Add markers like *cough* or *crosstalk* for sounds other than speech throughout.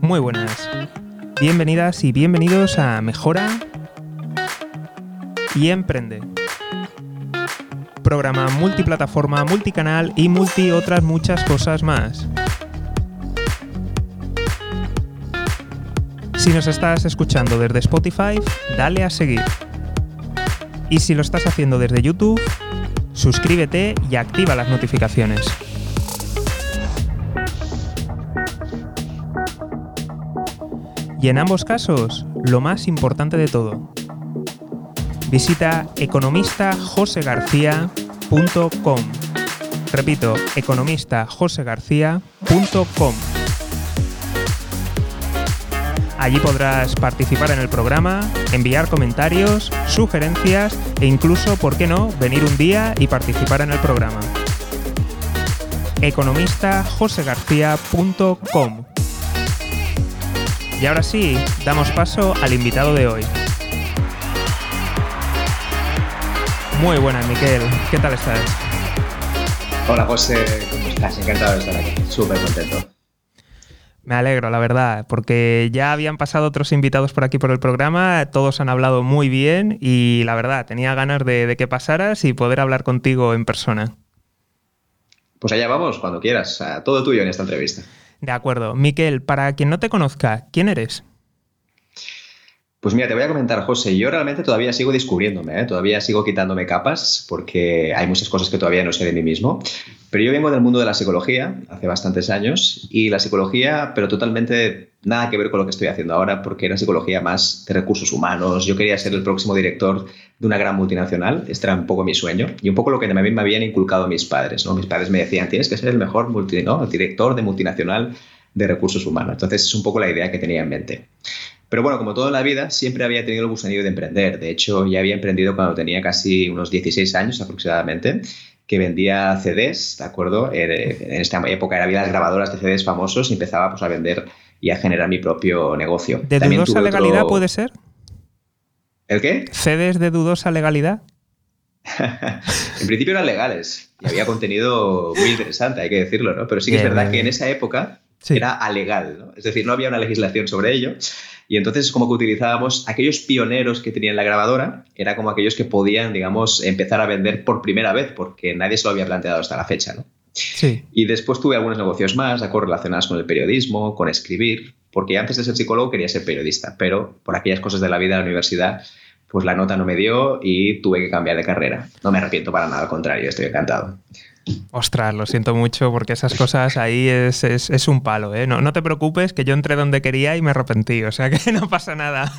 Muy buenas. Bienvenidas y bienvenidos a Mejora y Emprende. Programa multiplataforma, multicanal y multi otras muchas cosas más. Si nos estás escuchando desde Spotify, dale a seguir. Y si lo estás haciendo desde YouTube, suscríbete y activa las notificaciones. Y en ambos casos, lo más importante de todo, visita economistajosegarcía.com. Repito, economistajosegarcía.com. Allí podrás participar en el programa, enviar comentarios, sugerencias e incluso, ¿por qué no?, venir un día y participar en el programa. economistajosegarcía.com Y ahora sí, damos paso al invitado de hoy. Muy buenas, Miquel. ¿Qué tal estás? Hola, José. ¿Cómo estás? Encantado de estar aquí. Súper contento. Me alegro, la verdad, porque ya habían pasado otros invitados por aquí por el programa, todos han hablado muy bien y la verdad, tenía ganas de, que pasaras y poder hablar contigo en persona. Pues allá vamos, cuando quieras, todo tuyo en esta entrevista. De acuerdo. Miquel, para quien no te conozca, ¿quién eres? Pues mira, te voy a comentar, José, yo realmente todavía sigo descubriéndome, ¿eh? todavía sigo quitándome capas porque hay muchas cosas que todavía no sé de mí mismo, pero yo vengo del mundo de la psicología hace bastantes años y la psicología, pero totalmente nada que ver con lo que estoy haciendo ahora porque era psicología más de recursos humanos, yo quería ser el próximo director de una gran multinacional, este era un poco mi sueño y un poco lo que mí me habían inculcado mis padres, ¿no? Mis padres me decían, tienes que ser el mejor director de multinacional de recursos humanos, entonces es un poco la idea que tenía en mente. Pero bueno, como toda la vida, siempre había tenido el gusanillo de emprender. De hecho, ya había emprendido cuando tenía casi unos 16 años aproximadamente, que vendía CDs, ¿de acuerdo? En esta época había las grabadoras de CDs famosos y empezaba pues, a vender y a generar mi propio negocio. ¿De dudosa legalidad puede ser? ¿El qué? ¿CDs de dudosa legalidad? *laughs* en principio eran legales y había contenido muy interesante, hay que decirlo, ¿no? Pero sí que es verdad que en esa época era alegal, ¿no? Es decir, no había una legislación sobre ello y entonces es como que utilizábamos aquellos pioneros que tenían la grabadora, era como aquellos que podían, digamos, empezar a vender por primera vez, porque nadie se lo había planteado hasta la fecha, ¿no? Sí. Y después tuve algunos negocios más, relacionados con el periodismo, con escribir, porque antes de ser psicólogo quería ser periodista, pero por aquellas cosas de la vida de la universidad, pues la nota no me dio y tuve que cambiar de carrera. No me arrepiento para nada, al contrario, estoy encantado. Ostras, lo siento mucho porque esas cosas ahí es, un palo. ¿eh? No, no, te preocupes que yo entré donde quería y me arrepentí, o sea que *laughs* no pasa nada.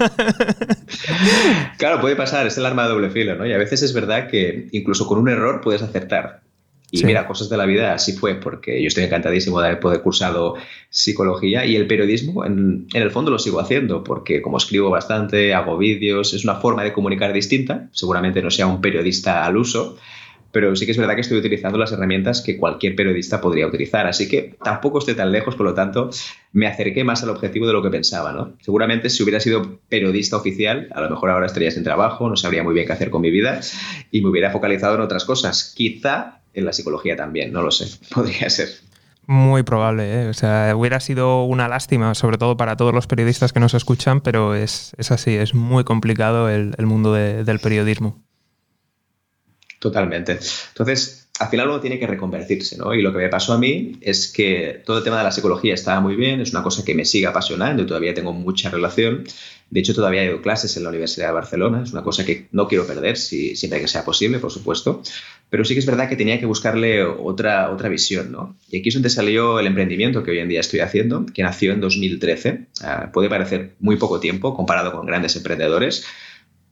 claro, puede pasar, es el arma de doble filo, ¿no? Y a veces es verdad que incluso con un error puedes acertar. Y mira, cosas de la vida así fue, porque yo estoy encantadísimo de haber podido cursado psicología y el periodismo en, en, el fondo lo sigo haciendo, porque como escribo bastante, hago vídeos, es una forma de comunicar distinta, seguramente no sea un periodista al uso, pero sí que es verdad que estoy utilizando las herramientas que cualquier periodista podría utilizar. Así que tampoco estoy tan lejos, por lo tanto, me acerqué más al objetivo de lo que pensaba. ¿no? Seguramente si hubiera sido periodista oficial, a lo mejor ahora estaría sin trabajo, no sabría muy bien qué hacer con mi vida y me hubiera focalizado en otras cosas. Quizá en la psicología también, no lo sé, *laughs* podría ser. Muy probable, ¿eh? o sea, hubiera sido una lástima, sobre todo para todos los periodistas que nos escuchan, pero es, así, es muy complicado el, mundo del periodismo. Totalmente. Entonces, al final uno tiene que reconvertirse, ¿no? Y lo que me pasó a mí es que todo el tema de la psicología estaba muy bien, es una cosa que me sigue apasionando y todavía tengo mucha relación. De hecho, todavía he clases en la Universidad de Barcelona, es una cosa que no quiero perder, si, siempre que sea posible, por supuesto. Pero sí que es verdad que tenía que buscarle otra, otra visión, ¿no? Y aquí es donde salió el emprendimiento que hoy en día estoy haciendo, que nació en 2013. Ah, puede parecer muy poco tiempo comparado con grandes emprendedores,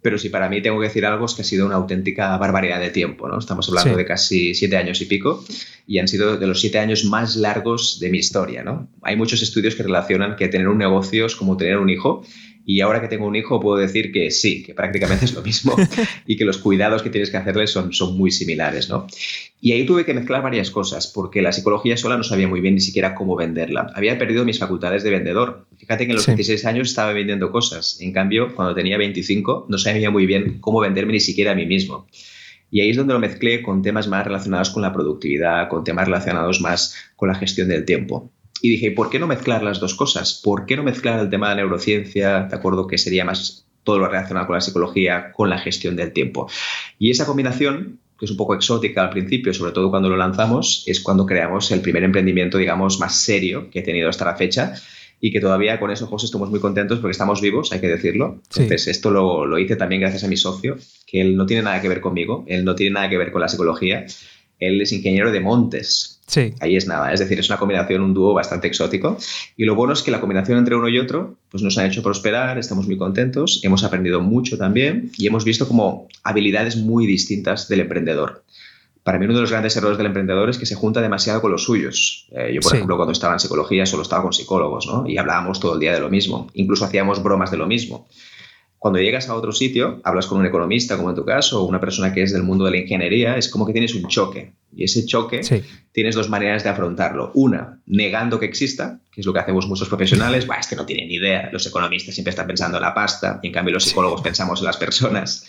pero si para mí tengo que decir algo es que ha sido una auténtica barbaridad de tiempo, ¿no? Estamos hablando de casi siete años y pico y han sido de los siete años más largos de mi historia, ¿no? Hay muchos estudios que relacionan que tener un negocio es como tener un hijo y ahora que tengo un hijo puedo decir que sí, que prácticamente es lo mismo *laughs* y que los cuidados que tienes que hacerle son, son muy similares, ¿no? Y ahí tuve que mezclar varias cosas, porque la psicología sola no sabía muy bien ni siquiera cómo venderla. Había perdido mis facultades de vendedor. Fíjate que en los 26 años estaba vendiendo cosas. En cambio, cuando tenía 25 no sabía muy bien cómo venderme ni siquiera a mí mismo. Y ahí es donde lo mezclé con temas más relacionados con la productividad, con temas relacionados más con la gestión del tiempo. Y dije, ¿por qué no mezclar las dos cosas? ¿Por qué no mezclar el tema de neurociencia, de acuerdo, que sería más todo lo relacionado con la psicología, con la gestión del tiempo? Y esa combinación que es un poco exótica al principio, sobre todo cuando lo lanzamos, es cuando creamos el primer emprendimiento, digamos, más serio que he tenido hasta la fecha y que todavía con eso, José, estamos muy contentos porque estamos vivos, hay que decirlo. Entonces, esto lo, lo, hice también gracias a mi socio, que él no tiene nada que ver conmigo, él no tiene nada que ver con la psicología, él es ingeniero de montes. Sí. Ahí es nada, es decir, es una combinación, un dúo bastante exótico. Y lo bueno es que la combinación entre uno y otro pues nos ha hecho prosperar, estamos muy contentos, hemos aprendido mucho también y hemos visto como habilidades muy distintas del emprendedor para mí uno de los grandes errores del emprendedor es que se junta demasiado con los suyos. Eh, yo, por ejemplo, cuando estaba en psicología solo estaba con psicólogos, ¿no? Y hablábamos todo el día de lo mismo. Incluso hacíamos bromas de lo mismo. Cuando llegas a otro sitio, hablas con un economista, como en tu caso, o una persona que es del mundo de la ingeniería, es como que tienes un choque. Y ese choque tienes dos maneras de afrontarlo. Una, negando que exista, que es lo que hacemos muchos profesionales. Bah, este no tiene ni idea. Los economistas siempre están pensando en la pasta y en cambio los psicólogos pensamos en las personas.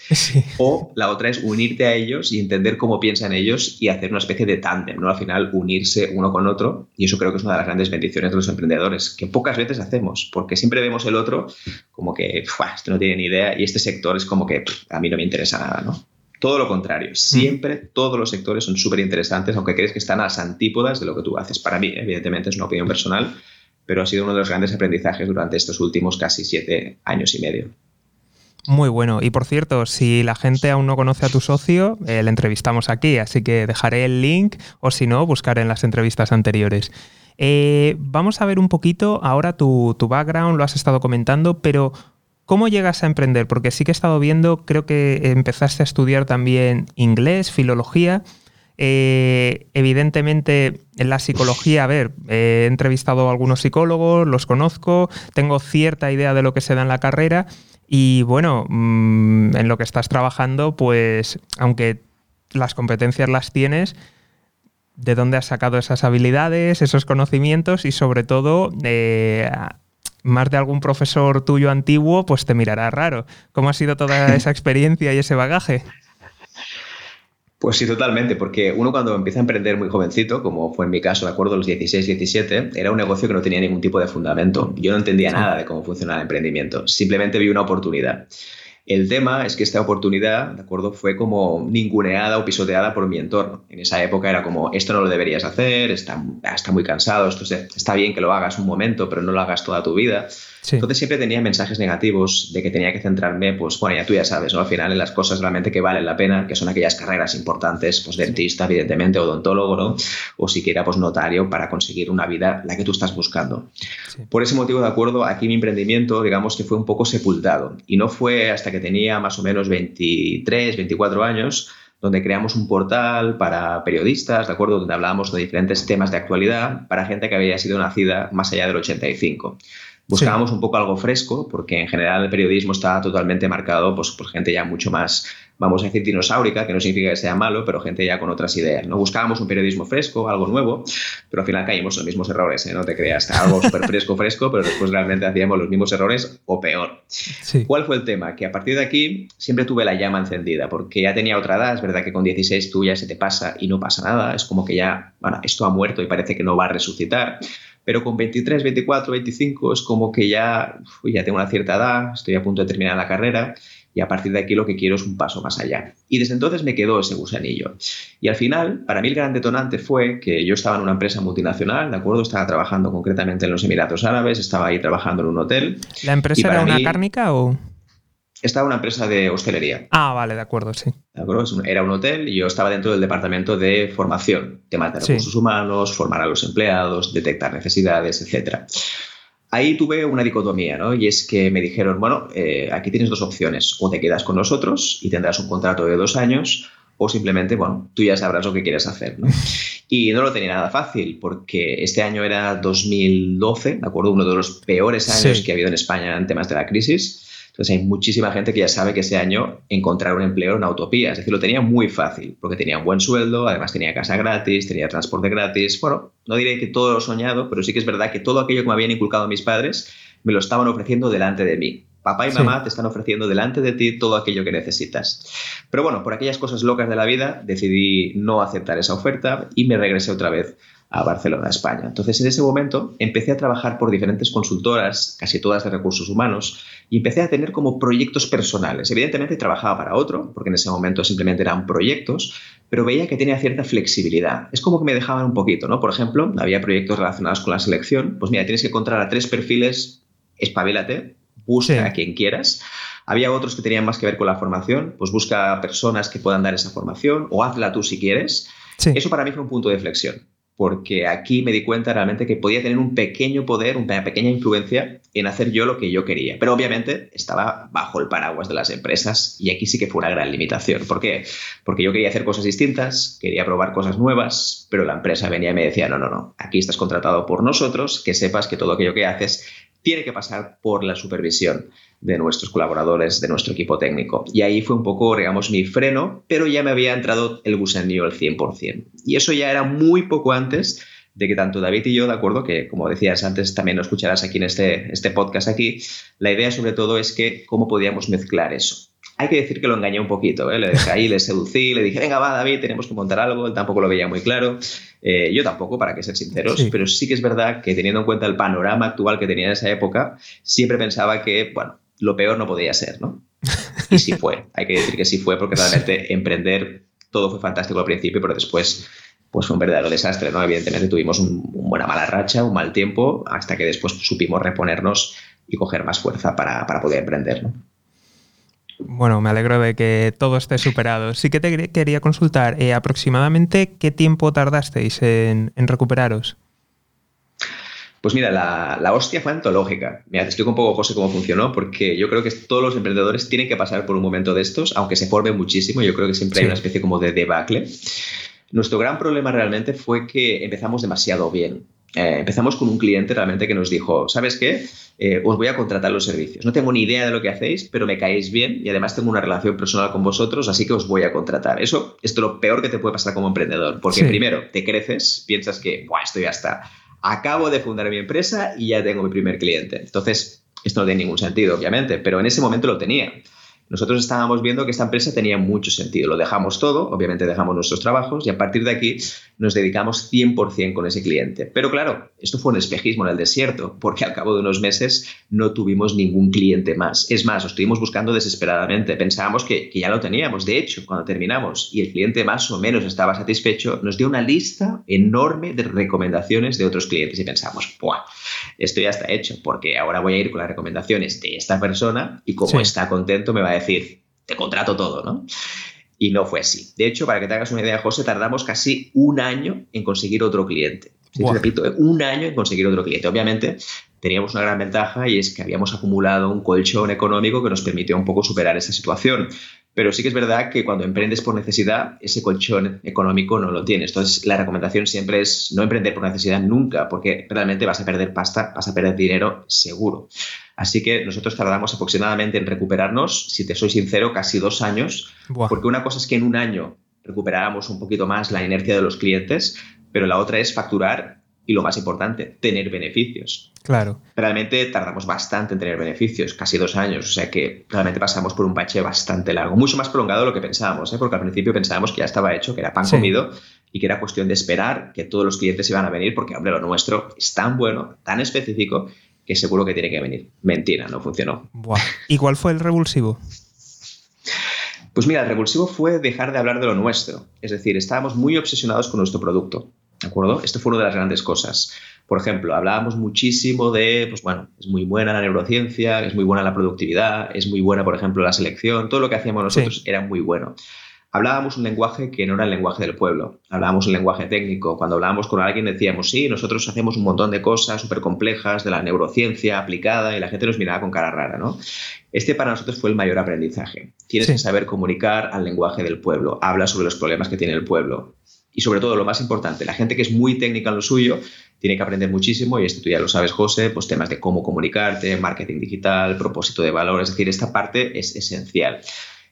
O la otra es unirte a ellos y entender cómo piensan ellos y hacer una especie de tándem, ¿no? Al final unirse uno con otro. Y eso creo que es una de las grandes bendiciones de los emprendedores, que pocas veces hacemos, porque siempre vemos el otro como que, este no tiene ni idea y este sector es como que a mí no me interesa nada, ¿no? Todo lo contrario, mm. siempre todos los sectores son súper interesantes, aunque crees que están a las antípodas de lo que tú haces. Para mí, evidentemente, es una opinión personal, pero ha sido uno de los grandes aprendizajes durante estos últimos casi siete años y medio. Muy bueno. Y por cierto, si la gente aún no conoce a tu socio, eh, le entrevistamos aquí, así que dejaré el link o si no, buscar en las entrevistas anteriores. Eh, vamos a ver un poquito ahora tu, tu background, lo has estado comentando, pero ¿Cómo llegas a emprender? Porque sí que he estado viendo, creo que empezaste a estudiar también inglés, filología. Eh, evidentemente, en la psicología, a ver, he entrevistado a algunos psicólogos, los conozco, tengo cierta idea de lo que se da en la carrera y bueno, mm, en lo que estás trabajando, pues aunque las competencias las tienes, ¿de dónde has sacado esas habilidades, esos conocimientos y sobre todo eh, más de algún profesor tuyo antiguo, pues te mirará raro. ¿Cómo ha sido toda *laughs* esa experiencia y ese bagaje? Pues sí, totalmente, porque uno cuando empieza a emprender muy jovencito, como fue en mi caso, de acuerdo, a los 16, 17, era un negocio que no tenía ningún tipo de fundamento. Yo no entendía nada de cómo funcionaba el emprendimiento, simplemente vi una oportunidad. El tema es que esta oportunidad, ¿de acuerdo? Fue como ninguneada o pisoteada por mi entorno. En esa época era como, esto no lo deberías hacer, está, muy cansado, esto está bien que lo hagas un momento, pero no lo hagas toda tu vida. Entonces siempre tenía mensajes negativos de que tenía que centrarme, pues bueno, ya tú ya sabes, ¿no? Al final en las cosas realmente que valen la pena, que son aquellas carreras importantes, pues dentista, evidentemente, odontólogo, ¿no? O siquiera, pues notario para conseguir una vida la que tú estás buscando. Por ese motivo, de acuerdo, aquí mi emprendimiento, digamos que fue un poco sepultado. Y no fue hasta que tenía más o menos 23, 24 años donde creamos un portal para periodistas, ¿de acuerdo? Donde hablábamos de diferentes temas de actualidad para gente que había sido nacida más allá del 85. Buscábamos un poco algo fresco, porque en general el periodismo está totalmente marcado pues, por gente ya mucho más, vamos a decir, dinosaurica, que no significa que sea malo, pero gente ya con otras ideas. ¿no? Buscábamos un periodismo fresco, algo nuevo, pero al final caímos en los mismos errores, ¿eh? no te creas, algo *laughs* súper fresco, fresco, pero después realmente hacíamos los mismos errores o peor. ¿Cuál fue el tema? Que a partir de aquí siempre tuve la llama encendida, porque ya tenía otra edad, es verdad que con 16 tú ya se te pasa y no pasa nada, es como que ya, bueno, esto ha muerto y parece que no va a resucitar pero con 23, 24, 25 es como que ya, ya tengo una cierta edad, estoy a punto de terminar la carrera y a partir de aquí lo que quiero es un paso más allá. Y desde entonces me quedó ese gusanillo. Y al final, para mí el gran detonante fue que yo estaba en una empresa multinacional, ¿de acuerdo? Estaba trabajando concretamente en los Emiratos Árabes, estaba ahí trabajando en un hotel. ¿La empresa era una cárnica o...? Estaba una empresa de hostelería. Ah, vale, de acuerdo, sí. Era un hotel y yo estaba dentro del departamento de formación, temas de recursos humanos, formar a los empleados, detectar necesidades, etc. Ahí tuve una dicotomía, ¿no? Y es que me dijeron, bueno, eh, aquí tienes dos opciones, o te quedas con nosotros y tendrás un contrato de dos años, o simplemente, bueno, tú ya sabrás lo que quieres hacer, ¿no? Y no lo tenía nada fácil, porque este año era 2012, ¿de acuerdo? Uno de los peores años que ha habido en España en temas de la crisis. Entonces hay muchísima gente que ya sabe que ese año encontrar un empleo era una utopía. Es decir, lo tenía muy fácil, porque tenía un buen sueldo, además tenía casa gratis, tenía transporte gratis. Bueno, no diré que todo lo soñado, pero sí que es verdad que todo aquello que me habían inculcado mis padres me lo estaban ofreciendo delante de mí. Papá y mamá te están ofreciendo delante de ti todo aquello que necesitas. Pero bueno, por aquellas cosas locas de la vida decidí no aceptar esa oferta y me regresé otra vez a Barcelona, España. Entonces, en ese momento empecé a trabajar por diferentes consultoras, casi todas de recursos humanos, y empecé a tener como proyectos personales. Evidentemente trabajaba para otro, porque en ese momento simplemente eran proyectos, pero veía que tenía cierta flexibilidad. Es como que me dejaban un poquito, ¿no? Por ejemplo, había proyectos relacionados con la selección. Pues mira, tienes que encontrar a tres perfiles, espabilate, busca a quien quieras. Había otros que tenían más que ver con la formación, pues busca personas que puedan dar esa formación o hazla tú si quieres. Eso para mí fue un punto de flexión porque aquí me di cuenta realmente que podía tener un pequeño poder, una pequeña influencia en hacer yo lo que yo quería. Pero obviamente estaba bajo el paraguas de las empresas y aquí sí que fue una gran limitación. ¿Por qué? Porque yo quería hacer cosas distintas, quería probar cosas nuevas, pero la empresa venía y me decía, no, no, no, aquí estás contratado por nosotros, que sepas que todo aquello que haces tiene que pasar por la supervisión de nuestros colaboradores, de nuestro equipo técnico. Y ahí fue un poco, digamos, mi freno, pero ya me había entrado el gusanillo al 100%. Y eso ya era muy poco antes de que tanto David y yo, de acuerdo, que como decías antes, también lo escucharás aquí en este, este podcast aquí, la idea sobre todo es que cómo podíamos mezclar eso. Hay que decir que lo engañé un poquito, ¿eh? le dejé ahí, le seducí, le dije, venga, va, David, tenemos que montar algo, él tampoco lo veía muy claro, eh, yo tampoco, para que ser sinceros, pero sí que es verdad que teniendo en cuenta el panorama actual que tenía en esa época, siempre pensaba que, bueno, lo peor no podía ser, ¿no? Y sí fue, hay que decir que sí fue, porque realmente emprender todo fue fantástico al principio, pero después pues fue un verdadero desastre, ¿no? Evidentemente tuvimos una buena mala racha, un mal tiempo, hasta que después supimos reponernos y coger más fuerza para, para poder emprender, ¿no? Bueno, me alegro de que todo esté superado. Sí que te quería consultar, eh, aproximadamente qué tiempo tardasteis en, recuperaros. Pues mira, la, hostia fue antológica. Mira, te explico un poco, José, cómo funcionó, porque yo creo que todos los emprendedores tienen que pasar por un momento de estos, aunque se forme muchísimo, yo creo que siempre hay una especie como de debacle. Nuestro gran problema realmente fue que empezamos demasiado bien. Eh, empezamos con un cliente realmente que nos dijo, ¿sabes qué? Eh, os voy a contratar los servicios. No tengo ni idea de lo que hacéis, pero me caéis bien y además tengo una relación personal con vosotros, así que os voy a contratar. Eso es lo peor que te puede pasar como emprendedor, porque primero te creces, piensas que, Buah, esto ya está. Acabo de fundar mi empresa y ya tengo mi primer cliente. Entonces, esto no tiene ningún sentido, obviamente, pero en ese momento lo tenía nosotros estábamos viendo que esta empresa tenía mucho sentido. Lo dejamos todo, obviamente dejamos nuestros trabajos y a partir de aquí nos dedicamos 100% con ese cliente. Pero claro, esto fue un espejismo en el desierto, porque al cabo de unos meses no tuvimos ningún cliente más. Es más, lo estuvimos buscando desesperadamente. Pensábamos que, ya lo teníamos. De hecho, cuando terminamos y el cliente más o menos estaba satisfecho, nos dio una lista enorme de recomendaciones de otros clientes y pensamos, ¡buah! Esto ya está hecho, porque ahora voy a ir con las recomendaciones de esta persona y como está contento me va a decir, te contrato todo, ¿no? Y no fue así. De hecho, para que te hagas una idea, José, tardamos casi un año en conseguir otro cliente. repito, ¿eh? un año en conseguir otro cliente. Obviamente, teníamos una gran ventaja y es que habíamos acumulado un colchón económico que nos permitió un poco superar esa situación. Pero sí que es verdad que cuando emprendes por necesidad, ese colchón económico no lo tienes. Entonces, la recomendación siempre es no emprender por necesidad nunca, porque realmente vas a perder pasta, vas a perder dinero seguro. Así que nosotros tardamos aproximadamente en recuperarnos, si te soy sincero, casi dos años, porque una cosa es que en un año recuperáramos un poquito más la inercia de los clientes, pero la otra es facturar y lo más importante, tener beneficios. Claro. Realmente tardamos bastante en tener beneficios, casi dos años, o sea que realmente pasamos por un bache bastante largo, mucho más prolongado de lo que pensábamos, ¿eh? porque al principio pensábamos que ya estaba hecho, que era pan comido y que era cuestión de esperar que todos los clientes iban a venir, porque, hombre, lo nuestro es tan bueno, tan específico, que seguro que tiene que venir. Mentira, no funcionó. ¿Y cuál fue el revulsivo? Pues mira, el revulsivo fue dejar de hablar de lo nuestro. Es decir, estábamos muy obsesionados con nuestro producto. ¿De acuerdo? Esto fue una de las grandes cosas. Por ejemplo, hablábamos muchísimo de, pues bueno, es muy buena la neurociencia, es muy buena la productividad, es muy buena, por ejemplo, la selección, todo lo que hacíamos nosotros era muy bueno hablábamos un lenguaje que no era el lenguaje del pueblo, hablábamos un lenguaje técnico. Cuando hablábamos con alguien decíamos, sí, nosotros hacemos un montón de cosas súper complejas de la neurociencia aplicada y la gente nos miraba con cara rara, ¿no? Este para nosotros fue el mayor aprendizaje. Tienes que saber comunicar al lenguaje del pueblo, habla sobre los problemas que tiene el pueblo. Y sobre todo, lo más importante, la gente que es muy técnica en lo suyo tiene que aprender muchísimo, y esto tú ya lo sabes, José, pues temas de cómo comunicarte, marketing digital, propósito de valor, es decir, esta parte es esencial.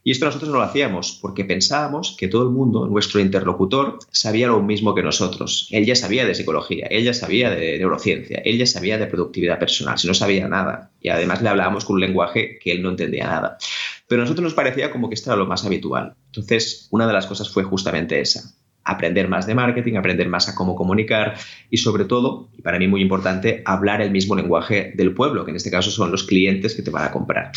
Y esto nosotros no lo hacíamos porque pensábamos que todo el mundo, nuestro interlocutor, sabía lo mismo que nosotros. Él ya sabía de psicología, él ya sabía de neurociencia, él ya sabía de productividad personal, si no sabía nada. Y además le hablábamos con un lenguaje que él no entendía nada. Pero a nosotros nos parecía como que esto era lo más habitual. Entonces, una de las cosas fue justamente esa, aprender más de marketing, aprender más a cómo comunicar y sobre todo, y para mí muy importante, hablar el mismo lenguaje del pueblo, que en este caso son los clientes que te van a comprar.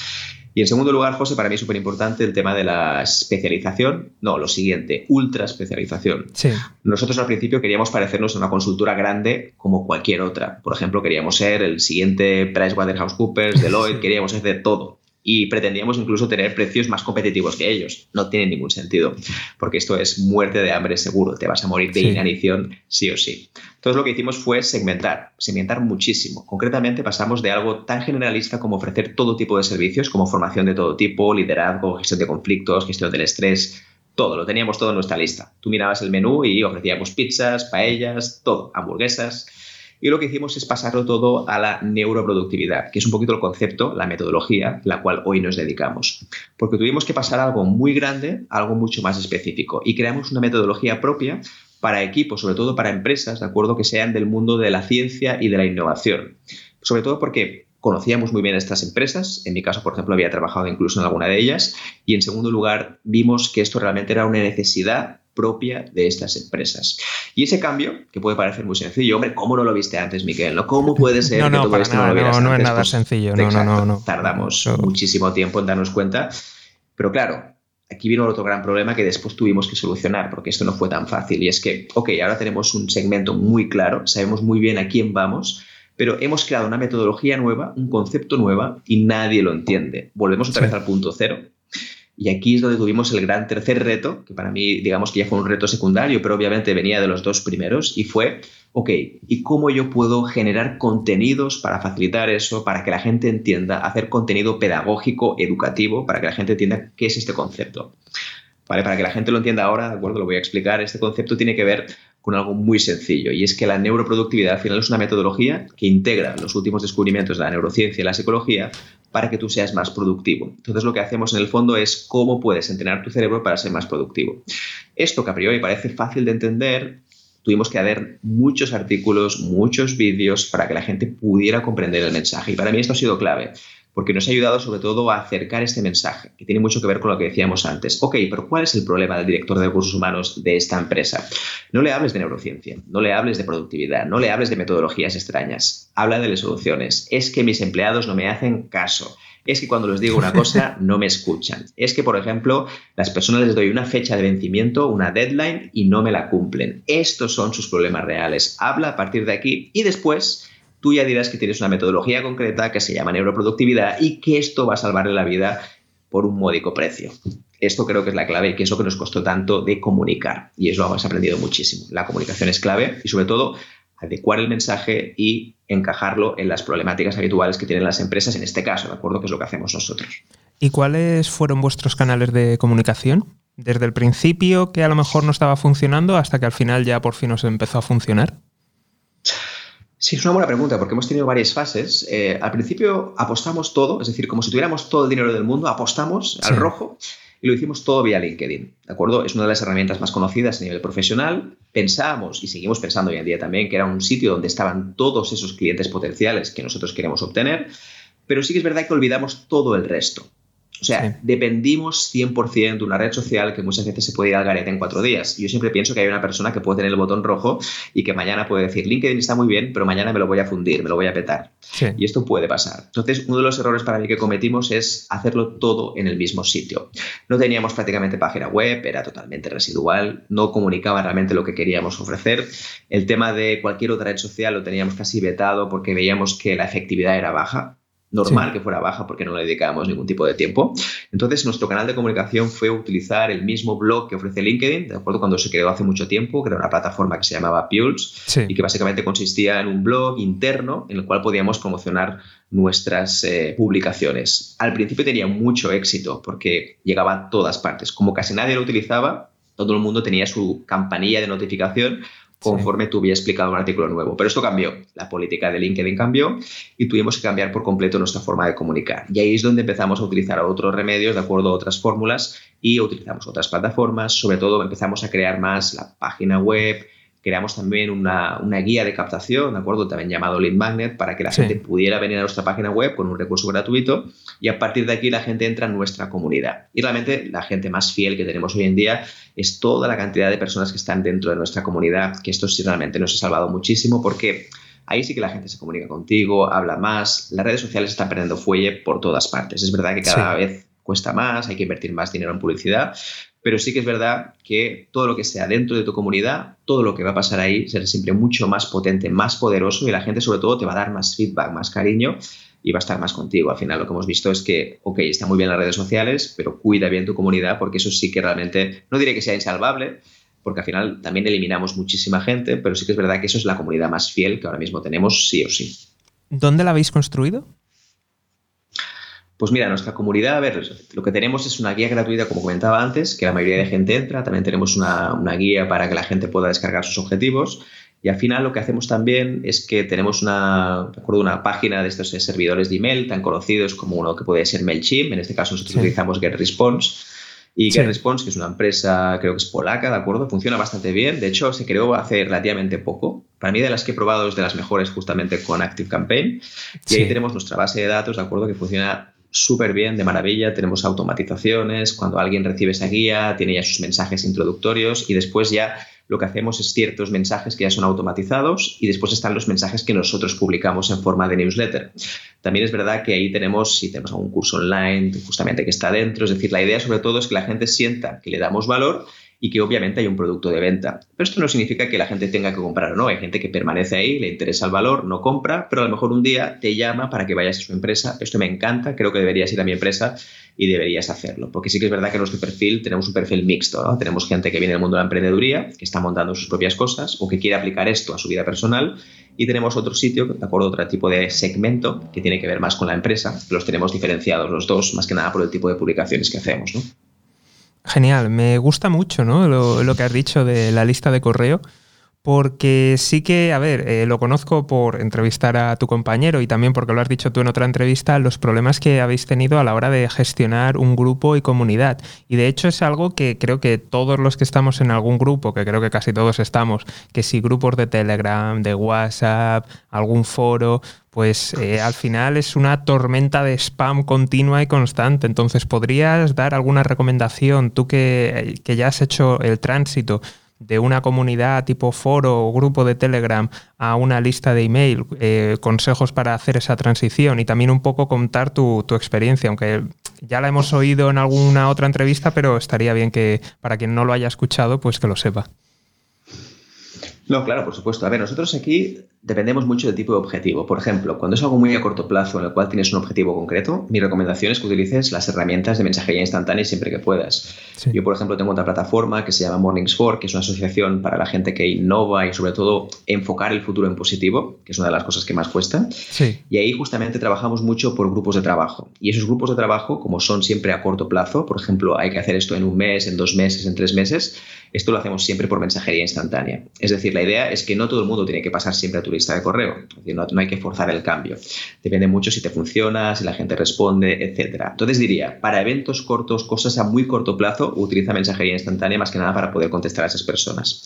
Y en segundo lugar, José, para mí es súper importante el tema de la especialización. No, lo siguiente, ultra especialización. Sí. Nosotros al principio queríamos parecernos a una consultora grande como cualquier otra. Por ejemplo, queríamos ser el siguiente PricewaterhouseCoopers, *laughs* Deloitte, queríamos ser de todo y pretendíamos incluso tener precios más competitivos que ellos. No tiene ningún sentido, porque esto es muerte de hambre seguro, te vas a morir de inanición sí o sí. Entonces lo que hicimos fue segmentar, segmentar muchísimo. Concretamente pasamos de algo tan generalista como ofrecer todo tipo de servicios, como formación de todo tipo, liderazgo, gestión de conflictos, gestión del estrés, todo, lo teníamos todo en nuestra lista. Tú mirabas el menú y ofrecíamos pizzas, paellas, todo, hamburguesas. Y lo que hicimos es pasarlo todo a la neuroproductividad, que es un poquito el concepto, la metodología, la cual hoy nos dedicamos. Porque tuvimos que pasar algo muy grande a algo mucho más específico y creamos una metodología propia para equipos, sobre todo para empresas, de acuerdo, que sean del mundo de la ciencia y de la innovación. Sobre todo porque conocíamos muy bien estas empresas, en mi caso, por ejemplo, había trabajado incluso en alguna de ellas, y en segundo lugar, vimos que esto realmente era una necesidad propia de estas empresas. Y ese cambio, que puede parecer muy sencillo, hombre, ¿cómo no lo viste antes, Miguel? ¿No? ¿Cómo puede ser no, no, que todo esto no lo vieras no, no es nada pues, sencillo, no, no, no, Tardamos muchísimo tiempo en darnos cuenta, pero claro, aquí vino otro gran problema que después tuvimos que solucionar, porque esto no fue tan fácil, y es que, ok, ahora tenemos un segmento muy claro, sabemos muy bien a quién vamos, pero hemos creado una metodología nueva, un concepto nuevo, y nadie lo entiende. Volvemos otra vez al punto cero y aquí es donde tuvimos el gran tercer reto, que para mí digamos que ya fue un reto secundario, pero obviamente venía de los dos primeros, y fue, ok, ¿y cómo yo puedo generar contenidos para facilitar eso, para que la gente entienda, hacer contenido pedagógico, educativo, para que la gente entienda qué es este concepto? Vale, para que la gente lo entienda ahora, de acuerdo, lo voy a explicar. Este concepto tiene que ver con algo muy sencillo y es que la neuroproductividad al final es una metodología que integra los últimos descubrimientos de la neurociencia y la psicología para que tú seas más productivo. Entonces lo que hacemos en el fondo es cómo puedes entrenar tu cerebro para ser más productivo. Esto que a priori parece fácil de entender, tuvimos que hacer muchos artículos, muchos vídeos para que la gente pudiera comprender el mensaje. Y para mí esto ha sido clave porque nos ha ayudado sobre todo a acercar este mensaje, que tiene mucho que ver con lo que decíamos antes. Ok, pero ¿cuál es el problema del director de recursos humanos de esta empresa? No le hables de neurociencia, no le hables de productividad, no le hables de metodologías extrañas, habla de las soluciones. Es que mis empleados no me hacen caso. Es que cuando les digo una cosa *laughs* no me escuchan. Es que, por ejemplo, las personas les doy una fecha de vencimiento, una deadline y no me la cumplen. Estos son sus problemas reales. Habla a partir de aquí y después tú ya dirás que tienes una metodología concreta que se llama neuroproductividad y que esto va a salvarle la vida por un módico precio. Esto creo que es la clave y que es lo que nos costó tanto de comunicar. Y eso lo hemos aprendido muchísimo. La comunicación es clave y sobre todo adecuar el mensaje y encajarlo en las problemáticas habituales que tienen las empresas en este caso, ¿de acuerdo? Que es lo que hacemos nosotros. ¿Y cuáles fueron vuestros canales de comunicación? Desde el principio, que a lo mejor no estaba funcionando, hasta que al final ya por fin os empezó a funcionar. Sí, es una buena pregunta porque hemos tenido varias fases. Eh, al principio apostamos todo, es decir, como si tuviéramos todo el dinero del mundo, apostamos al rojo y lo hicimos todo vía LinkedIn. ¿De acuerdo? Es una de las herramientas más conocidas a nivel profesional. Pensábamos y seguimos pensando hoy en día también que era un sitio donde estaban todos esos clientes potenciales que nosotros queremos obtener, pero sí que es verdad que olvidamos todo el resto. O sea, dependimos 100% de una red social que muchas veces se puede ir al garete en cuatro días. Yo siempre pienso que hay una persona que puede tener el botón rojo y que mañana puede decir, LinkedIn está muy bien, pero mañana me lo voy a fundir, me lo voy a petar. Y esto puede pasar. Entonces, uno de los errores para mí que cometimos es hacerlo todo en el mismo sitio. No teníamos prácticamente página web, era totalmente residual, no comunicaba realmente lo que queríamos ofrecer. El tema de cualquier otra red social lo teníamos casi vetado porque veíamos que la efectividad era baja normal que fuera baja porque no le dedicábamos ningún tipo de tiempo. Entonces, nuestro canal de comunicación fue utilizar el mismo blog que ofrece LinkedIn, de acuerdo, cuando se creó hace mucho tiempo, que era una plataforma que se llamaba Pulse y que básicamente consistía en un blog interno en el cual podíamos promocionar nuestras eh, publicaciones. Al principio tenía mucho éxito porque llegaba a todas partes. Como casi nadie lo utilizaba, todo el mundo tenía su campanilla de notificación conforme tú habías explicado un artículo nuevo. Pero esto cambió. La política de LinkedIn cambió y tuvimos que cambiar por completo nuestra forma de comunicar. Y ahí es donde empezamos a utilizar otros remedios, de acuerdo a otras fórmulas, y utilizamos otras plataformas. Sobre todo empezamos a crear más la página web, creamos también una, guía de captación, ¿de acuerdo? También llamado Lead Magnet, para que la gente pudiera venir a nuestra página web con un recurso gratuito y a partir de aquí la gente entra en nuestra comunidad. Y realmente la gente más fiel que tenemos hoy en día es toda la cantidad de personas que están dentro de nuestra comunidad, que esto sí realmente nos ha salvado muchísimo porque ahí sí que la gente se comunica contigo, habla más, las redes sociales están perdiendo fuelle por todas partes. Es verdad que cada vez cuesta más, hay que invertir más dinero en publicidad, pero sí que es verdad que todo lo que sea dentro de tu comunidad, todo lo que va a pasar ahí será siempre mucho más potente, más poderoso y la gente sobre todo te va a dar más feedback, más cariño y va a estar más contigo. Al final lo que hemos visto es que, ok, está muy bien las redes sociales, pero cuida bien tu comunidad porque eso sí que realmente, no diré que sea insalvable, porque al final también eliminamos muchísima gente, pero sí que es verdad que eso es la comunidad más fiel que ahora mismo tenemos, sí o sí. ¿Dónde la habéis construido? Pues mira, nuestra comunidad, a ver, lo que tenemos es una guía gratuita, como comentaba antes, que la mayoría de gente entra. También tenemos una, guía para que la gente pueda descargar sus objetivos. Y al final lo que hacemos también es que tenemos una, recuerdo, una página de estos servidores de email tan conocidos como uno que puede ser MailChimp. En este caso nosotros utilizamos GetResponse. Y GetResponse, que es una empresa, creo que es polaca, ¿de acuerdo? Funciona bastante bien. De hecho, se creó hace relativamente poco. Para mí, de las que he probado, es de las mejores justamente con ActiveCampaign. Y ahí tenemos nuestra base de datos, ¿de acuerdo? Que funciona súper bien, de maravilla. Tenemos automatizaciones, cuando alguien recibe esa guía, tiene ya sus mensajes introductorios y después ya lo que hacemos es ciertos mensajes que ya son automatizados y después están los mensajes que nosotros publicamos en forma de newsletter. También es verdad que ahí tenemos, si tenemos algún curso online justamente que está dentro, es decir, la idea sobre todo es que la gente sienta que le damos valor y que obviamente hay un producto de venta. Pero esto no significa que la gente tenga que comprar o no. Hay gente que permanece ahí, le interesa el valor, no compra, pero a lo mejor un día te llama para que vayas a su empresa. Esto me encanta, creo que deberías ir a mi empresa y deberías hacerlo. Porque sí que es verdad que en nuestro perfil tenemos un perfil mixto. Tenemos gente que viene del mundo de la emprendeduría, que está montando sus propias cosas o que quiere aplicar esto a su vida personal. Y tenemos otro sitio, de acuerdo, otro tipo de segmento que tiene que ver más con la empresa. Los tenemos diferenciados los dos, más que nada por el tipo de publicaciones que hacemos. Genial, me gusta mucho ¿no? lo, que has dicho de la lista de correo, porque sí que, a ver, eh, lo conozco por entrevistar a tu compañero y también porque lo has dicho tú en otra entrevista, los problemas que habéis tenido a la hora de gestionar un grupo y comunidad. Y de hecho es algo que creo que todos los que estamos en algún grupo, que creo que casi todos estamos, que si grupos de Telegram, de WhatsApp, algún foro, pues eh, al final es una tormenta de spam continua y constante. Entonces, ¿podrías dar alguna recomendación, tú que, ya has hecho el tránsito de una comunidad tipo foro o grupo de Telegram a una lista de email, eh, consejos para hacer esa transición y también un poco contar tu, tu, experiencia, aunque ya la hemos oído en alguna otra entrevista, pero estaría bien que para quien no lo haya escuchado, pues que lo sepa. No, claro, por supuesto. A ver, nosotros aquí dependemos mucho del tipo de objetivo. Por ejemplo, cuando es algo muy a corto plazo en el cual tienes un objetivo concreto, mi recomendación es que utilices las herramientas de mensajería instantánea siempre que puedas. Yo, por ejemplo, tengo otra plataforma que se llama Mornings for, que es una asociación para la gente que innova y sobre todo enfocar el futuro en positivo, que es una de las cosas que más cuesta. Y ahí justamente trabajamos mucho por grupos de trabajo. Y esos grupos de trabajo, como son siempre a corto plazo, por ejemplo, hay que hacer esto en un mes, en dos meses, en tres meses, esto lo hacemos siempre por mensajería instantánea. Es decir, la idea es que no todo el mundo tiene que pasar siempre a tu lista de correo. No, hay que forzar el cambio. Depende mucho si te funciona, si la gente responde, etc. Entonces diría, para eventos cortos, cosas a muy corto plazo, utiliza mensajería instantánea más que nada para poder contestar a esas personas.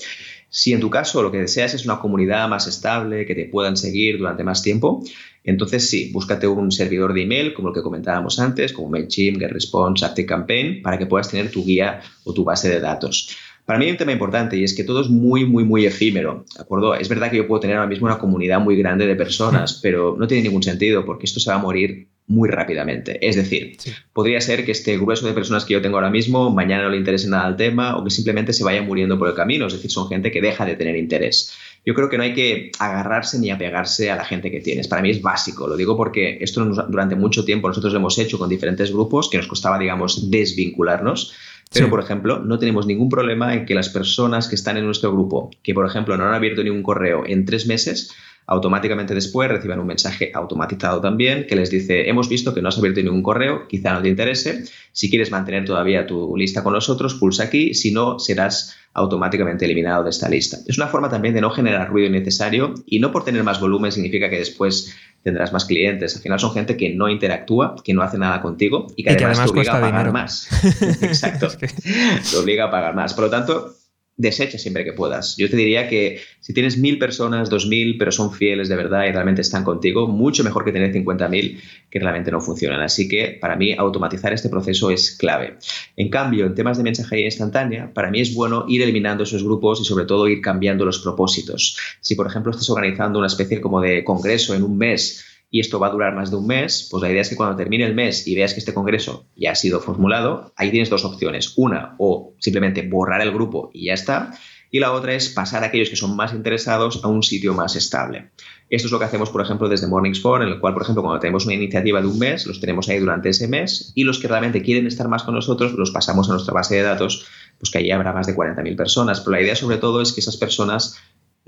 Si en tu caso lo que deseas es una comunidad más estable, que te puedan seguir durante más tiempo, entonces sí, búscate un servidor de email como el que comentábamos antes, como MailChimp, GetResponse, ActiveCampaign, para que puedas tener tu guía o tu base de datos. Para mí hay un tema importante y es que todo es muy, muy, muy efímero, ¿de acuerdo? Es verdad que yo puedo tener ahora mismo una comunidad muy grande de personas, pero no tiene ningún sentido porque esto se va a morir muy rápidamente. Es decir, podría ser que este grueso de personas que yo tengo ahora mismo mañana no le interese nada el tema o que simplemente se vaya muriendo por el camino, es decir, son gente que deja de tener interés. Yo creo que no hay que agarrarse ni apegarse a la gente que tienes. Para mí es básico, lo digo porque esto durante mucho tiempo nosotros lo hemos hecho con diferentes grupos que nos costaba, digamos, desvincularnos pero, por ejemplo, no tenemos ningún problema en que las personas que están en nuestro grupo, que, por ejemplo, no han abierto ningún correo en tres meses, automáticamente después reciban un mensaje automatizado también que les dice, hemos visto que no has abierto ningún correo, quizá no te interese, si quieres mantener todavía tu lista con nosotros, pulsa aquí, si no, serás automáticamente eliminado de esta lista. Es una forma también de no generar ruido innecesario y no por tener más volumen significa que después tendrás más clientes. Al final son gente que no interactúa, que no hace nada contigo y que, además, te obliga a pagar más. *laughs* Exacto. Te obliga a pagar más. Por lo tanto, desecha siempre que puedas. Yo te diría que si tienes mil personas, dos mil, pero son fieles de verdad y realmente están contigo, mucho mejor que tener 50.000 que realmente no funcionan. Así que para mí automatizar este proceso es clave. En cambio, en temas de mensajería instantánea, para mí es bueno ir eliminando esos grupos y sobre todo ir cambiando los propósitos. Si por ejemplo estás organizando una especie como de congreso en un mes, y esto va a durar más de un mes, pues la idea es que cuando termine el mes y veas que este congreso ya ha sido formulado, ahí tienes dos opciones. Una, o simplemente borrar el grupo y ya está. Y la otra es pasar a aquellos que son más interesados a un sitio más estable. Esto es lo que hacemos, por ejemplo, desde Mornings for, en el cual, por ejemplo, cuando tenemos una iniciativa de un mes, los tenemos ahí durante ese mes y los que realmente quieren estar más con nosotros los pasamos a nuestra base de datos, pues que allí habrá más de 40.000 personas. Pero la idea sobre todo es que esas personas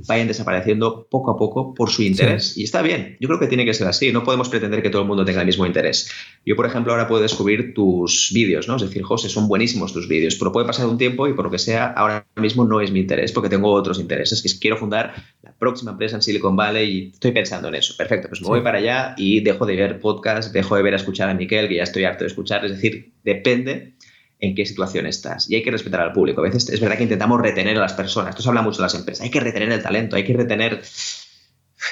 vayan desapareciendo poco a poco por su interés. Y está bien, yo creo que tiene que ser así, no podemos pretender que todo el mundo tenga el mismo interés. Yo, por ejemplo, ahora puedo descubrir tus vídeos, ¿no? Es decir, José, son buenísimos tus vídeos, pero puede pasar un tiempo y por lo que sea, ahora mismo no es mi interés, porque tengo otros intereses, que quiero fundar la próxima empresa en Silicon Valley y estoy pensando en eso. Perfecto, pues me voy para allá y dejo de ver podcast, dejo de ver a escuchar a Miquel, que ya estoy harto de escuchar, es decir, depende en qué situación estás. Y hay que respetar al público. A veces es verdad que intentamos retener a las personas. Esto se habla mucho de las empresas. Hay que retener el talento, hay que retener... *sighs*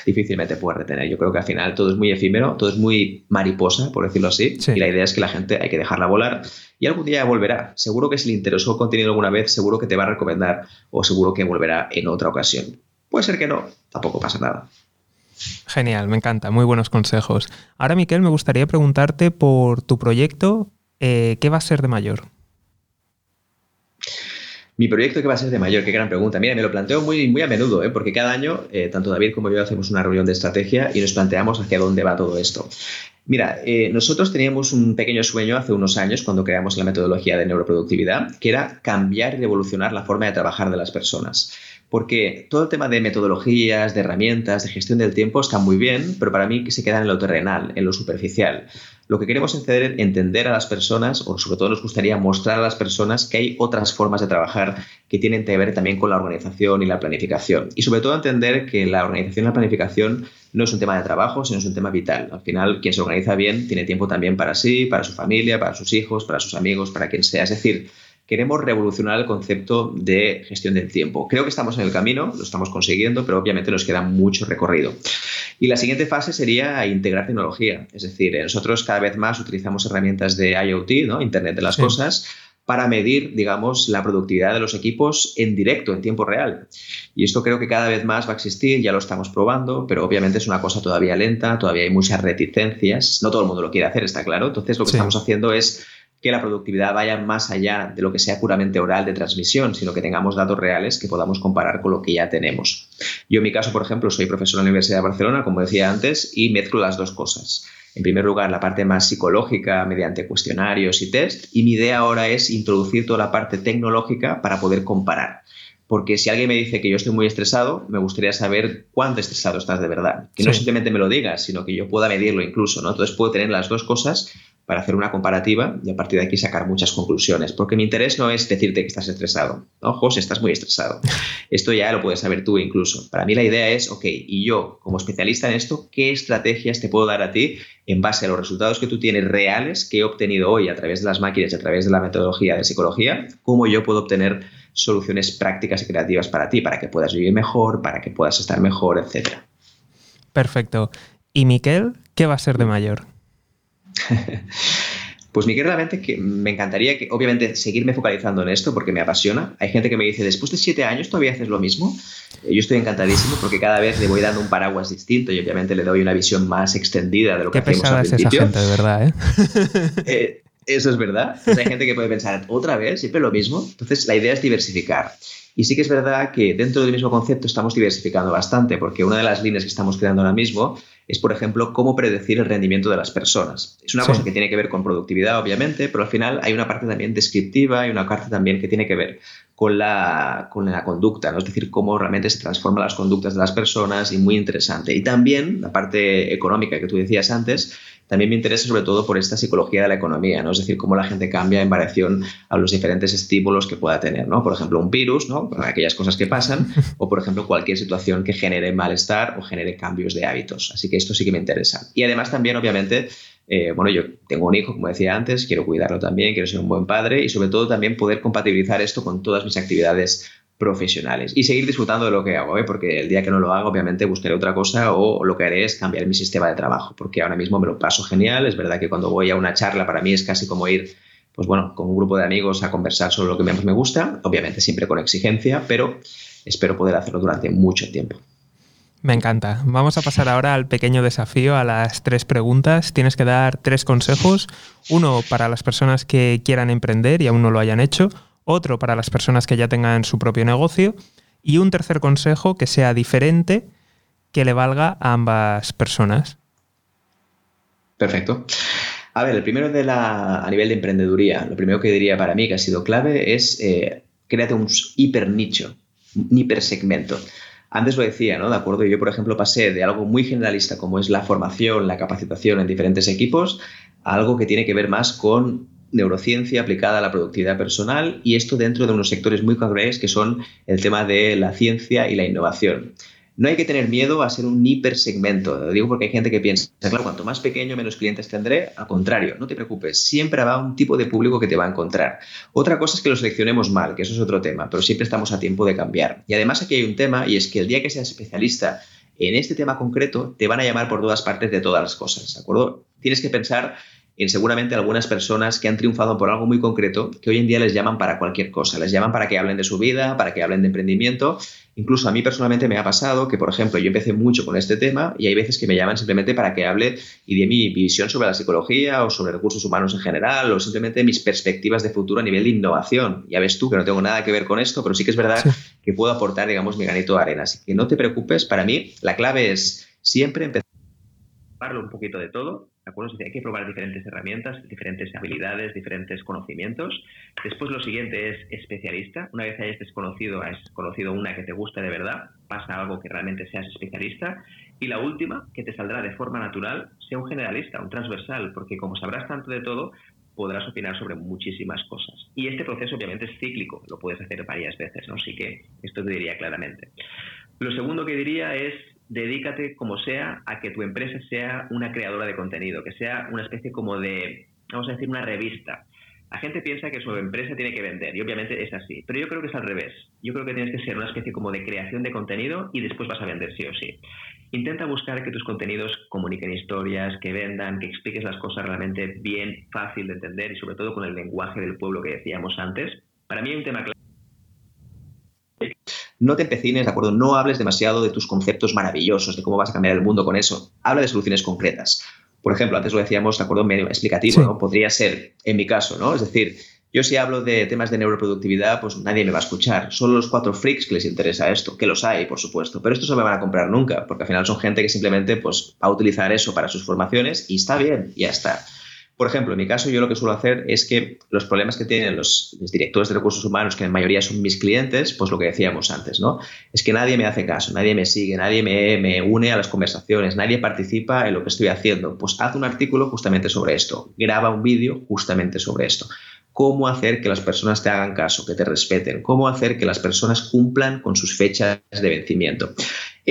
Difícilmente puedes retener. Yo creo que al final todo es muy efímero, todo es muy mariposa, por decirlo así. Y la idea es que la gente hay que dejarla volar y algún día volverá. Seguro que si le interesó el contenido alguna vez, seguro que te va a recomendar o seguro que volverá en otra ocasión. Puede ser que no, tampoco pasa nada. Genial, me encanta, muy buenos consejos. Ahora, Miquel, me gustaría preguntarte por tu proyecto, eh, ¿qué va a ser de mayor? Mi proyecto, ¿qué va a ser de mayor? Qué gran pregunta. Mira, me lo planteo muy, muy a menudo, ¿eh? porque cada año, eh, tanto David como yo hacemos una reunión de estrategia y nos planteamos hacia dónde va todo esto. Mira, eh, nosotros teníamos un pequeño sueño hace unos años cuando creamos la metodología de neuroproductividad, que era cambiar y revolucionar la forma de trabajar de las personas. Porque todo el tema de metodologías, de herramientas, de gestión del tiempo está muy bien, pero para mí se queda en lo terrenal, en lo superficial. Lo que queremos es entender a las personas, o sobre todo nos gustaría mostrar a las personas que hay otras formas de trabajar que tienen que ver también con la organización y la planificación. Y sobre todo entender que la organización y la planificación no es un tema de trabajo, sino es un tema vital. Al final, quien se organiza bien tiene tiempo también para sí, para su familia, para sus hijos, para sus amigos, para quien sea. Es decir, queremos revolucionar el concepto de gestión del tiempo. Creo que estamos en el camino, lo estamos consiguiendo, pero obviamente nos queda mucho recorrido. Y la siguiente fase sería integrar tecnología. Es decir, nosotros cada vez más utilizamos herramientas de IoT, ¿no? Internet de las cosas, para medir, digamos, la productividad de los equipos en directo, en tiempo real. Y esto creo que cada vez más va a existir, ya lo estamos probando, pero obviamente es una cosa todavía lenta, todavía hay muchas reticencias, no todo el mundo lo quiere hacer, está claro. Entonces lo que estamos haciendo es que la productividad vaya más allá de lo que sea puramente oral de transmisión, sino que tengamos datos reales que podamos comparar con lo que ya tenemos. Yo en mi caso, por ejemplo, soy profesor en la Universidad de Barcelona, como decía antes, y mezclo las dos cosas. En primer lugar, la parte más psicológica mediante cuestionarios y test, y mi idea ahora es introducir toda la parte tecnológica para poder comparar. Porque si alguien me dice que yo estoy muy estresado, me gustaría saber cuánto estresado estás de verdad. Que no simplemente me lo digas, sino que yo pueda medirlo incluso. ¿no? Entonces puedo tener las dos cosas para hacer una comparativa y a partir de aquí sacar muchas conclusiones. Porque mi interés no es decirte que estás estresado. No, José, estás muy estresado. *laughs* Esto ya lo puedes saber tú incluso. Para mí la idea es, ok, y yo como especialista en esto, ¿qué estrategias te puedo dar a ti en base a los resultados que tú tienes reales que he obtenido hoy a través de las máquinas y a través de la metodología de psicología? ¿Cómo yo puedo obtener soluciones prácticas y creativas para ti, para que puedas vivir mejor, para que puedas estar mejor, etcétera? Perfecto. ¿Y Miquel, qué va a ser de mayor? *laughs* Pues Miguel, realmente que me encantaría que, obviamente, seguirme focalizando en esto porque me apasiona. Hay gente que me dice, después de siete años todavía haces lo mismo. Eh, yo estoy encantadísimo porque cada vez le voy dando un paraguas distinto y obviamente le doy una visión más extendida de lo que hacemos al principio. esa gente, de verdad, ¿eh? *laughs* eh eso es verdad. hay gente que puede pensar, otra vez, siempre lo mismo. Entonces, la idea es diversificar. Y sí que es verdad que dentro del mismo concepto estamos diversificando bastante, porque una de las líneas que estamos creando ahora mismo es, por ejemplo, cómo predecir el rendimiento de las personas. Es una cosa que tiene que ver con productividad, obviamente, pero al final hay una parte también descriptiva y una parte también que tiene que ver con la, con la conducta, ¿no? es decir, cómo realmente se transforman las conductas de las personas y muy interesante. Y también la parte económica que tú decías antes, también me interesa sobre todo por esta psicología de la economía, ¿no? Es decir, cómo la gente cambia en variación a los diferentes estímulos que pueda tener, ¿no? Por ejemplo, un virus, ¿no? Aquellas cosas que pasan, o por ejemplo, cualquier situación que genere malestar o genere cambios de hábitos. Así que esto sí que me interesa. Y además también, obviamente, eh, bueno, yo tengo un hijo, como decía antes, quiero cuidarlo también, quiero ser un buen padre y sobre todo también poder compatibilizar esto con todas mis actividades profesionales y seguir disfrutando de lo que hago, ¿eh? porque el día que no lo hago, obviamente buscaré otra cosa o lo que haré es cambiar mi sistema de trabajo, porque ahora mismo me lo paso genial. Es verdad que cuando voy a una charla para mí es casi como ir, pues bueno, con un grupo de amigos a conversar sobre lo que más me gusta, obviamente siempre con exigencia, pero espero poder hacerlo durante mucho tiempo. Me encanta. Vamos a pasar ahora al pequeño desafío, a las tres preguntas. Tienes que dar tres consejos. Uno para las personas que quieran emprender y aún no lo hayan hecho otro para las personas que ya tengan su propio negocio y un tercer consejo que sea diferente, que le valga a ambas personas. Perfecto. A ver, el primero de la, a nivel de emprendeduría, lo primero que diría para mí que ha sido clave es eh, créate un hiper nicho, un hiper segmento. Antes lo decía, ¿no? De acuerdo, yo por ejemplo pasé de algo muy generalista como es la formación, la capacitación en diferentes equipos, a algo que tiene que ver más con neurociencia aplicada a la productividad personal y esto dentro de unos sectores muy concretos que son el tema de la ciencia y la innovación. No hay que tener miedo a ser un hipersegmento. Lo digo porque hay gente que piensa, claro, cuanto más pequeño, menos clientes tendré. Al contrario, no te preocupes, siempre habrá un tipo de público que te va a encontrar. Otra cosa es que lo seleccionemos mal, que eso es otro tema, pero siempre estamos a tiempo de cambiar. Y además aquí hay un tema, y es que el día que seas especialista en este tema concreto, te van a llamar por todas partes de todas las cosas, ¿de acuerdo? Tienes que pensar en seguramente algunas personas que han triunfado por algo muy concreto que hoy en día les llaman para cualquier cosa, les llaman para que hablen de su vida, para que hablen de emprendimiento. Incluso a mí personalmente me ha pasado que, por ejemplo, yo empecé mucho con este tema y hay veces que me llaman simplemente para que hable y de mi visión sobre la psicología o sobre recursos humanos en general o simplemente mis perspectivas de futuro a nivel de innovación. Ya ves tú que no tengo nada que ver con esto, pero sí que es verdad que puedo aportar, digamos, mi granito de arena. Así que no te preocupes, para mí la clave es siempre empezar a hablar un poquito de todo hay que probar diferentes herramientas, diferentes habilidades, diferentes conocimientos. Después lo siguiente es especialista. Una vez hayas desconocido, has conocido una que te gusta de verdad, pasa algo que realmente seas especialista. Y la última, que te saldrá de forma natural, sea un generalista, un transversal, porque como sabrás tanto de todo, podrás opinar sobre muchísimas cosas. Y este proceso obviamente es cíclico, lo puedes hacer varias veces, ¿no? Así que esto te diría claramente. Lo segundo que diría es dedícate como sea a que tu empresa sea una creadora de contenido, que sea una especie como de, vamos a decir, una revista. La gente piensa que su empresa tiene que vender y obviamente es así, pero yo creo que es al revés. Yo creo que tienes que ser una especie como de creación de contenido y después vas a vender sí o sí. Intenta buscar que tus contenidos comuniquen historias, que vendan, que expliques las cosas realmente bien, fácil de entender y sobre todo con el lenguaje del pueblo que decíamos antes. Para mí hay un tema clave no te empecines, ¿de acuerdo? No hables demasiado de tus conceptos maravillosos, de cómo vas a cambiar el mundo con eso. Habla de soluciones concretas. Por ejemplo, antes lo decíamos, ¿de acuerdo? Medio explicativo, ¿no? Podría ser, en mi caso, ¿no? Es decir, yo si hablo de temas de neuroproductividad, pues nadie me va a escuchar. Solo los cuatro freaks que les interesa esto, que los hay, por supuesto, pero estos no me van a comprar nunca, porque al final son gente que simplemente pues, va a utilizar eso para sus formaciones y está bien, ya está. Por ejemplo, en mi caso, yo lo que suelo hacer es que los problemas que tienen los, directores de recursos humanos, que en mayoría son mis clientes, pues lo que decíamos antes, ¿no? Es que nadie me hace caso, nadie me sigue, nadie me, une a las conversaciones, nadie participa en lo que estoy haciendo. Pues haz un artículo justamente sobre esto, graba un vídeo justamente sobre esto cómo hacer que las personas te hagan caso, que te respeten, cómo hacer que las personas cumplan con sus fechas de vencimiento.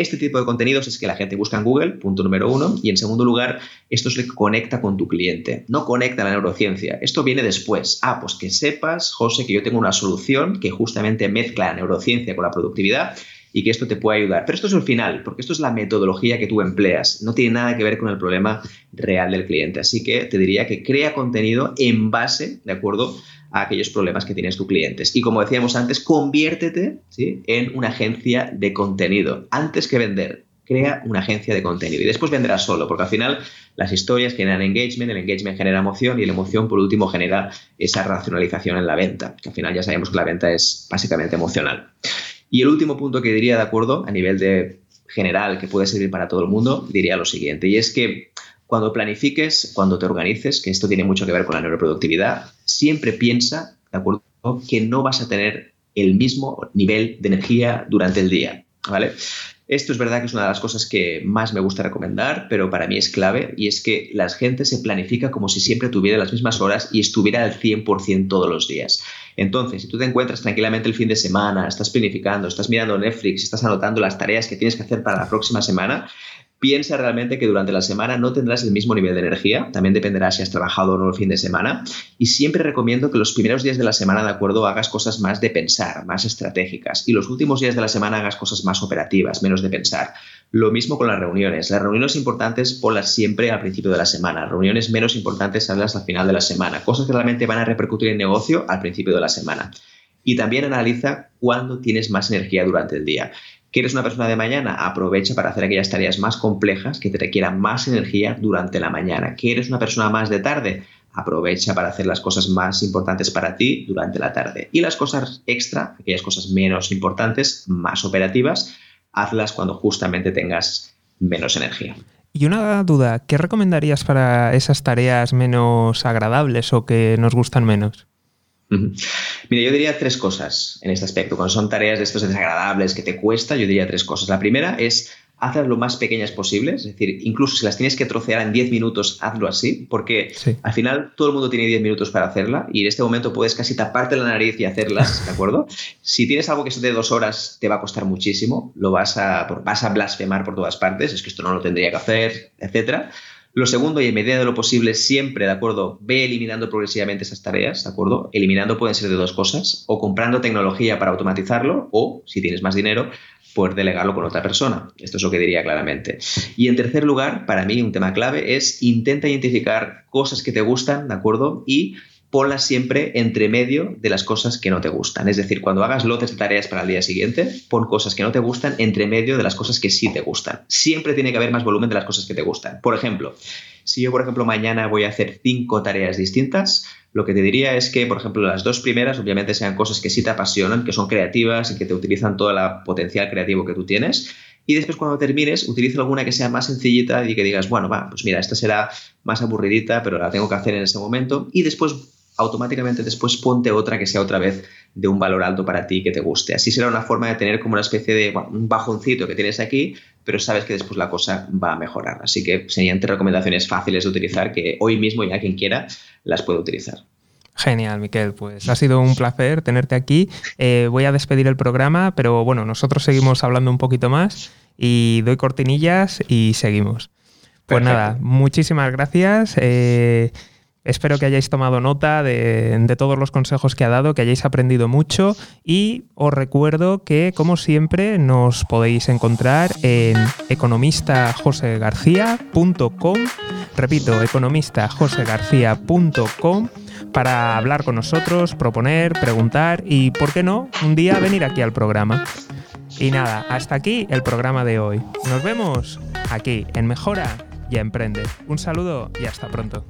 Este tipo de contenidos es que la gente busca en Google, punto número uno, y en segundo lugar, esto es lo que conecta con tu cliente, no conecta la neurociencia. Esto viene después. Ah, pues que sepas, José, que yo tengo una solución que justamente mezcla la neurociencia con la productividad y que esto te puede ayudar. Pero esto es el final, porque esto es la metodología que tú empleas. No tiene nada que ver con el problema real del cliente. Así que te diría que crea contenido en base, ¿de acuerdo? A aquellos problemas que tienes tus clientes. Y como decíamos antes, conviértete en una agencia de contenido. Antes que vender, crea una agencia de contenido y después vendrás solo, porque al final las historias generan engagement, el engagement genera emoción y la emoción por último genera esa racionalización en la venta, que al final ya sabemos que la venta es básicamente emocional. Y el último punto que diría de acuerdo a nivel de general que puede servir para todo el mundo, diría lo siguiente, y es que cuando planifiques, cuando te organices, que esto tiene mucho que ver con la neuroproductividad, siempre piensa, ¿de acuerdo?, que no vas a tener el mismo nivel de energía durante el día, ¿vale? Esto es verdad que es una de las cosas que más me gusta recomendar, pero para mí es clave y es que la gente se planifica como si siempre tuviera las mismas horas y estuviera al 100% todos los días. Entonces, si tú te encuentras tranquilamente el fin de semana, estás planificando, estás mirando Netflix, estás anotando las tareas que tienes que hacer para la próxima semana, piensa realmente que durante la semana no tendrás el mismo nivel de energía, también dependerá si has trabajado o no el fin de semana, y siempre recomiendo que los primeros días de la semana, de acuerdo, hagas cosas más de pensar, más estratégicas, y los últimos días de la semana hagas cosas más operativas, menos de pensar. Lo mismo con las reuniones. Las reuniones importantes ponlas siempre al principio de la semana. Reuniones menos importantes hazlas al final de la semana. Cosas que realmente van a repercutir en negocio al principio de la semana. Y también analiza cuándo tienes más energía durante el día. ¿Quieres una persona de mañana? Aprovecha para hacer aquellas tareas más complejas que te requieran más energía durante la mañana. ¿Quieres una persona más de tarde? Aprovecha para hacer las cosas más importantes para ti durante la tarde. Y las cosas extra, aquellas cosas menos importantes, más operativas, hazlas cuando justamente tengas menos energía. Y una duda, ¿qué recomendarías para esas tareas menos agradables o que nos gustan menos? Mira, yo diría tres cosas en este aspecto. Cuando son tareas de estos desagradables que te cuesta, yo diría tres cosas. La primera es hazlas lo más pequeñas posibles, es decir, incluso si las tienes que trocear en 10 minutos, hazlo así, porque al final todo el mundo tiene 10 minutos para hacerla y en este momento puedes casi taparte la nariz y hacerlas, ¿de acuerdo? *laughs* si tienes algo que es de dos horas, te va a costar muchísimo, lo vas a, vas a blasfemar por todas partes, es que esto no lo tendría que hacer, etcétera. Lo segundo, y en medida de lo posible, siempre, ¿de acuerdo? Ve eliminando progresivamente esas tareas, ¿de acuerdo? Eliminando pueden ser de dos cosas, o comprando tecnología para automatizarlo, o, si tienes más dinero, poder delegarlo con otra persona. Esto es lo que diría claramente. Y en tercer lugar, para mí un tema clave es intenta identificar cosas que te gustan, ¿de acuerdo? Y ponlas siempre entre medio de las cosas que no te gustan. Es decir, cuando hagas lotes de tareas para el día siguiente, pon cosas que no te gustan entre medio de las cosas que sí te gustan. Siempre tiene que haber más volumen de las cosas que te gustan. Por ejemplo, si yo, por ejemplo, mañana voy a hacer cinco tareas distintas, lo que te diría es que, por ejemplo, las dos primeras obviamente sean cosas que sí te apasionan, que son creativas y que te utilizan todo el potencial creativo que tú tienes. Y después cuando termines, utiliza alguna que sea más sencillita y que digas, bueno, va, pues mira, esta será más aburridita, pero la tengo que hacer en ese momento. Y después automáticamente después ponte otra que sea otra vez de un valor alto para ti que te guste. Así será una forma de tener como una especie de un bajoncito que tienes aquí, pero sabes que después la cosa va a mejorar. Así que serían tres recomendaciones fáciles de utilizar que hoy mismo ya quien quiera las puede utilizar. Genial, Miquel. Pues ha sido un placer tenerte aquí. Eh, voy a despedir el programa, pero bueno, nosotros seguimos hablando un poquito más y doy cortinillas y seguimos. Pues nada, muchísimas gracias. Eh, Espero que hayáis tomado nota de, todos los consejos que ha dado, que hayáis aprendido mucho y os recuerdo que, como siempre, nos podéis encontrar en economistajosegarcía.com. Repito, economistajosegarcía.com para hablar con nosotros, proponer, preguntar y, ¿por qué no?, un día venir aquí al programa. Y nada, hasta aquí el programa de hoy. Nos vemos aquí en Mejora y Emprende. Un saludo y hasta pronto.